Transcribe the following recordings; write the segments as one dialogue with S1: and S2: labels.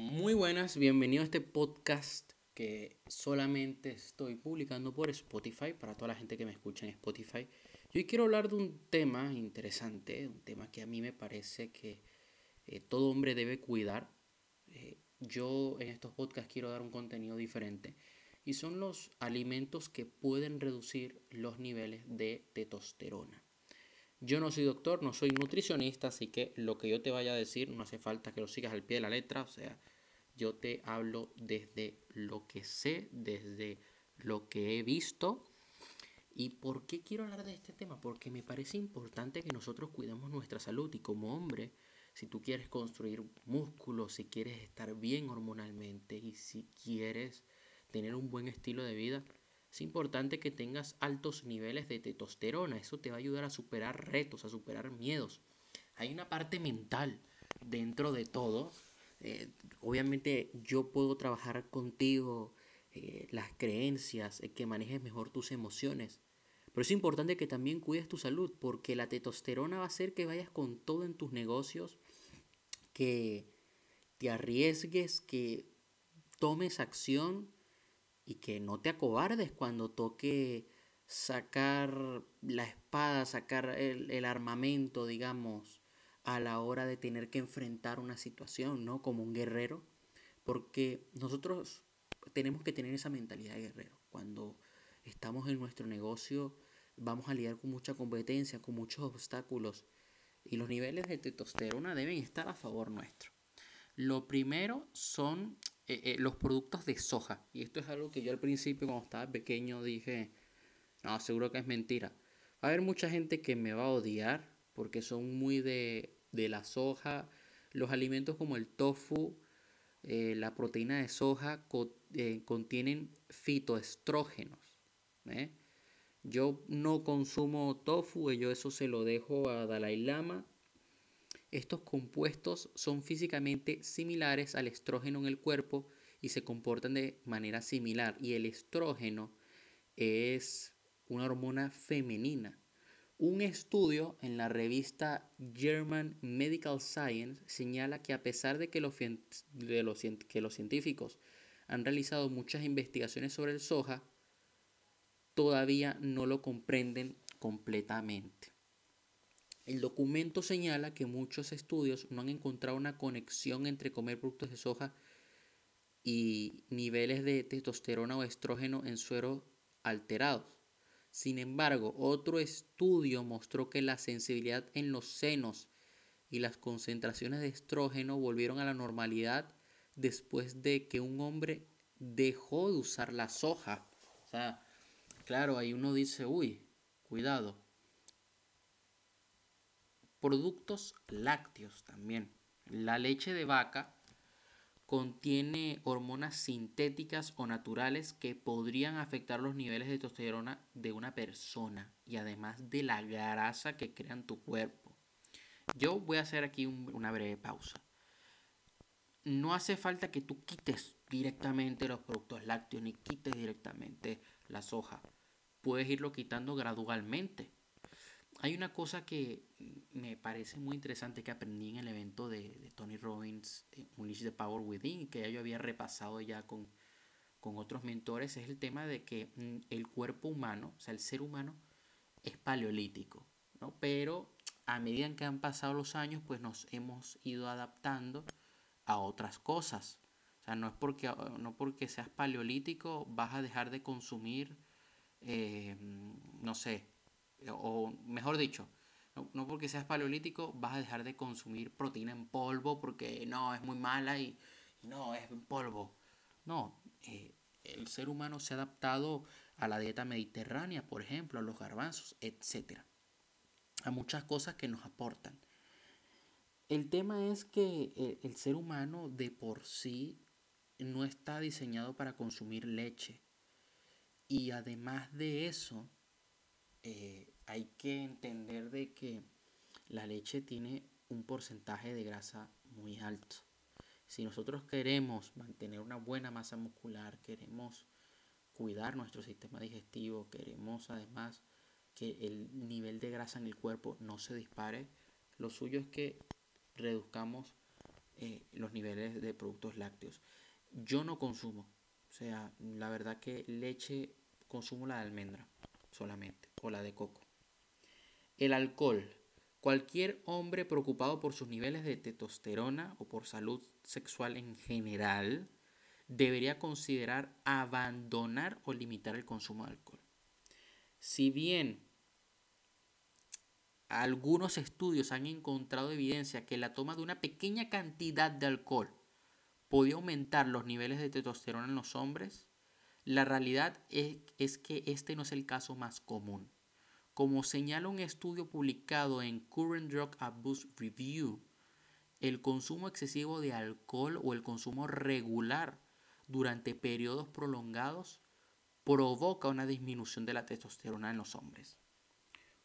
S1: Muy buenas, bienvenido a este podcast que solamente estoy publicando por Spotify para toda la gente que me escucha en Spotify. Y hoy quiero hablar de un tema interesante, un tema que a mí me parece que eh, todo hombre debe cuidar. Eh, yo en estos podcasts quiero dar un contenido diferente y son los alimentos que pueden reducir los niveles de testosterona. Yo no soy doctor, no soy nutricionista, así que lo que yo te vaya a decir no hace falta que lo sigas al pie de la letra. O sea, yo te hablo desde lo que sé, desde lo que he visto. ¿Y por qué quiero hablar de este tema? Porque me parece importante que nosotros cuidemos nuestra salud y como hombre, si tú quieres construir músculos, si quieres estar bien hormonalmente y si quieres tener un buen estilo de vida, es importante que tengas altos niveles de testosterona. Eso te va a ayudar a superar retos, a superar miedos. Hay una parte mental dentro de todo. Eh, obviamente yo puedo trabajar contigo eh, las creencias, eh, que manejes mejor tus emociones. Pero es importante que también cuides tu salud porque la testosterona va a hacer que vayas con todo en tus negocios, que te arriesgues, que tomes acción y que no te acobardes cuando toque sacar la espada, sacar el, armamento, digamos, a la hora de tener que enfrentar una situación, ¿no? Como un guerrero, porque nosotros tenemos que tener esa mentalidad de guerrero. Cuando estamos en nuestro negocio, vamos a lidiar con mucha competencia, con muchos obstáculos, y los niveles de testosterona deben estar a favor nuestro. Lo primero son eh, eh, los productos de soja. Y esto es algo que yo al principio, cuando estaba pequeño, dije, no, seguro que es mentira. Va a haber mucha gente que me va a odiar porque son muy de, la soja. Los alimentos como el tofu, eh, la proteína de soja contienen fitoestrógenos. Yo no consumo tofu, yo eso se lo dejo a Dalai Lama estos compuestos son físicamente similares al estrógeno en el cuerpo y se comportan de manera similar. Y el estrógeno es una hormona femenina. Un estudio en la revista German Medical Science señala que a pesar de que los, de los, que los científicos han realizado muchas investigaciones sobre el soja, todavía no lo comprenden completamente. El documento señala que muchos estudios no han encontrado una conexión entre comer productos de soja y niveles de testosterona o estrógeno en suero alterados. Sin embargo, otro estudio mostró que la sensibilidad en los senos y las concentraciones de estrógeno volvieron a la normalidad después de que un hombre dejó de usar la soja. O sea, claro, ahí uno dice, uy, cuidado, Productos lácteos también. La leche de vaca contiene hormonas sintéticas o naturales que podrían afectar los niveles de testosterona de una persona y además de la grasa que crean tu cuerpo. Yo voy a hacer aquí una breve pausa. No hace falta que tú quites directamente los productos lácteos ni quites directamente la soja. Puedes irlo quitando gradualmente. Hay una cosa que me parece muy interesante que aprendí en el evento de, Tony Robbins, eh, Unleash the Power Within, que yo había repasado ya con, con otros mentores, es el tema de que mm, el cuerpo humano, o sea, el ser humano, es paleolítico, ¿no? Pero a medida que han pasado los años, pues nos hemos ido adaptando a otras cosas. O sea, no es porque, no porque seas paleolítico vas a dejar de consumir, eh, no sé, o mejor dicho, no, porque seas paleolítico vas a dejar de consumir proteína en polvo porque no, es muy mala y, no, es en polvo. No, eh, el ser humano se ha adaptado a la dieta mediterránea, por ejemplo, a los garbanzos, etc. A muchas cosas que nos aportan. El tema es que eh, el ser humano de por sí no está diseñado para consumir leche. Y además de eso, eh, hay que entender de que la leche tiene un porcentaje de grasa muy alto. Si nosotros queremos mantener una buena masa muscular, queremos cuidar nuestro sistema digestivo, queremos además que el nivel de grasa en el cuerpo no se dispare, lo suyo es que reduzcamos eh, los niveles de productos lácteos. Yo no consumo, o sea, la verdad que leche consumo la de almendra solamente o la de coco. El alcohol. Cualquier hombre preocupado por sus niveles de testosterona o por salud sexual en general debería considerar abandonar o limitar el consumo de alcohol. Si bien algunos estudios han encontrado evidencia que la toma de una pequeña cantidad de alcohol podía aumentar los niveles de testosterona en los hombres, la realidad es, que este no es el caso más común. Como señala un estudio publicado en Current Drug Abuse Review, el consumo excesivo de alcohol o el consumo regular durante periodos prolongados provoca una disminución de la testosterona en los hombres.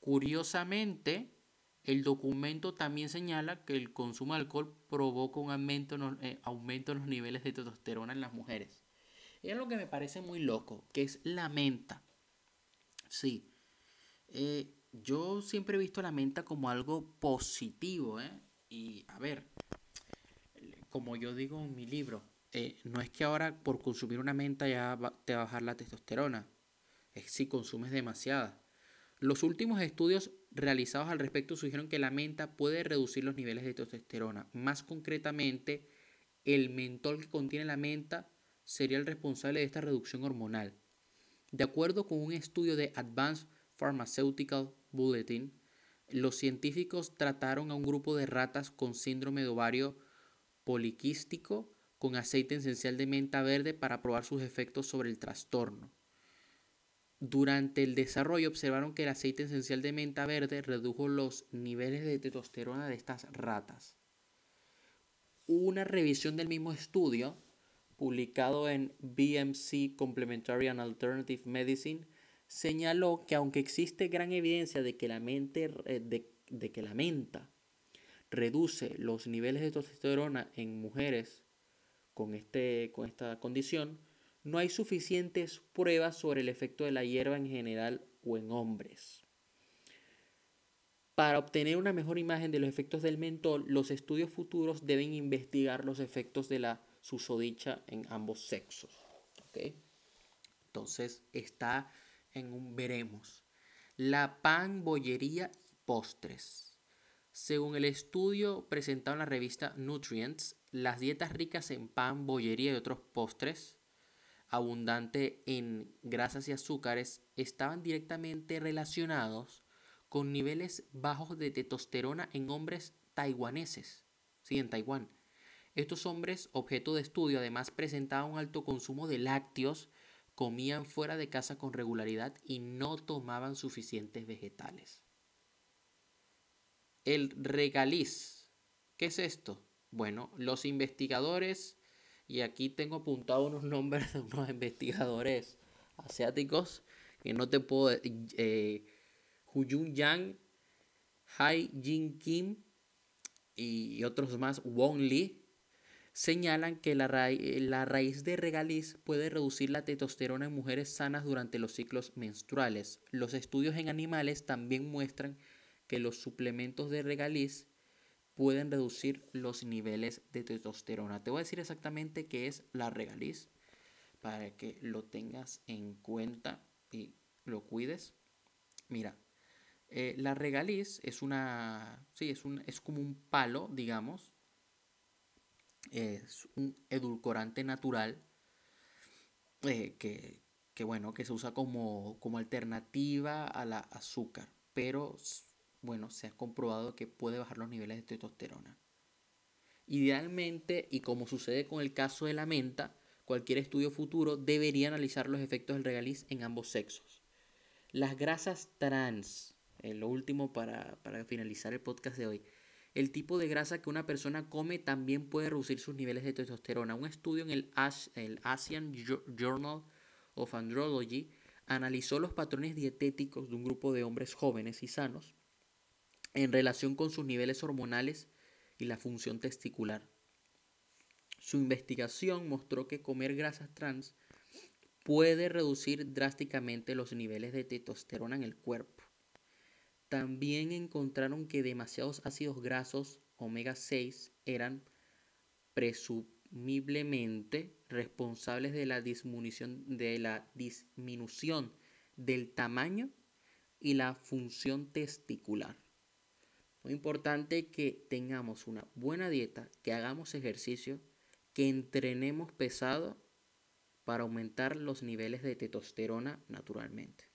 S1: Curiosamente, el documento también señala que el consumo de alcohol provoca un aumento, eh, en los niveles de testosterona en las mujeres. Y es lo que me parece muy loco, que es la menta. Sí, eh, yo siempre he visto la menta como algo positivo, ¿eh? Y a ver, como yo digo en mi libro, no es que ahora por consumir una menta ya te va a bajar la testosterona, es si consumes demasiada. Los últimos estudios realizados al respecto sugieren que la menta puede reducir los niveles de testosterona. Más concretamente, el mentol que contiene la menta sería el responsable de esta reducción hormonal. De acuerdo con un estudio de Advanced Pharmaceutical Bulletin, los científicos trataron a un grupo de ratas con síndrome de ovario poliquístico con aceite esencial de menta verde para probar sus efectos sobre el trastorno. Durante el desarrollo observaron que el aceite esencial de menta verde redujo los niveles de testosterona de estas ratas. Una revisión del mismo estudio, publicado en BMC Complementary and Alternative Medicine, señaló que aunque existe gran evidencia de que la, eh, de que la menta reduce los niveles de testosterona en mujeres con, este, con esta condición, no hay suficientes pruebas sobre el efecto de la hierba en general o en hombres. Para obtener una mejor imagen de los efectos del mentol, los estudios futuros deben investigar los efectos de la susodicha en ambos sexos. Entonces está en un veremos. La pan, bollería y postres. Según el estudio presentado en la revista Nutrients, las dietas ricas en pan, bollería y otros postres abundante en grasas y azúcares estaban directamente relacionados con niveles bajos de testosterona en hombres taiwaneses, sí, en Taiwán. Estos hombres, objeto de estudio, además presentaban un alto consumo de lácteos, comían fuera de casa con regularidad y no tomaban suficientes vegetales. El regaliz. ¿Qué es esto? Bueno, los investigadores y aquí tengo apuntado unos nombres de unos investigadores asiáticos que no te puedo... Eh, Huyun Yang, Hai Jin Kim y otros más, Wong Li, señalan que la, la raíz de regaliz puede reducir la testosterona en mujeres sanas durante los ciclos menstruales. Los estudios en animales también muestran que los suplementos de regaliz pueden reducir los niveles de testosterona. Te voy a decir exactamente qué es la regaliz para que lo tengas en cuenta y lo cuides. Mira, eh, la regaliz es una, sí, es, un, es como un palo, digamos. Es un edulcorante natural eh, que, que, bueno, que se usa como, como alternativa a la azúcar, pero bueno, se ha comprobado que puede bajar los niveles de testosterona. Idealmente, y como sucede con el caso de la menta, cualquier estudio futuro debería analizar los efectos del regaliz en ambos sexos. Las grasas trans, eh, lo último para, finalizar el podcast de hoy. El tipo de grasa que una persona come también puede reducir sus niveles de testosterona. Un estudio en el, el Asian Journal of Andrology analizó los patrones dietéticos de un grupo de hombres jóvenes y sanos en relación con sus niveles hormonales y la función testicular. Su investigación mostró que comer grasas trans puede reducir drásticamente los niveles de testosterona en el cuerpo. También encontraron que demasiados ácidos grasos omega 6 eran presumiblemente responsables de la disminución, de la disminución del tamaño y la función testicular. Muy importante que tengamos una buena dieta, que hagamos ejercicio, que entrenemos pesado para aumentar los niveles de testosterona naturalmente.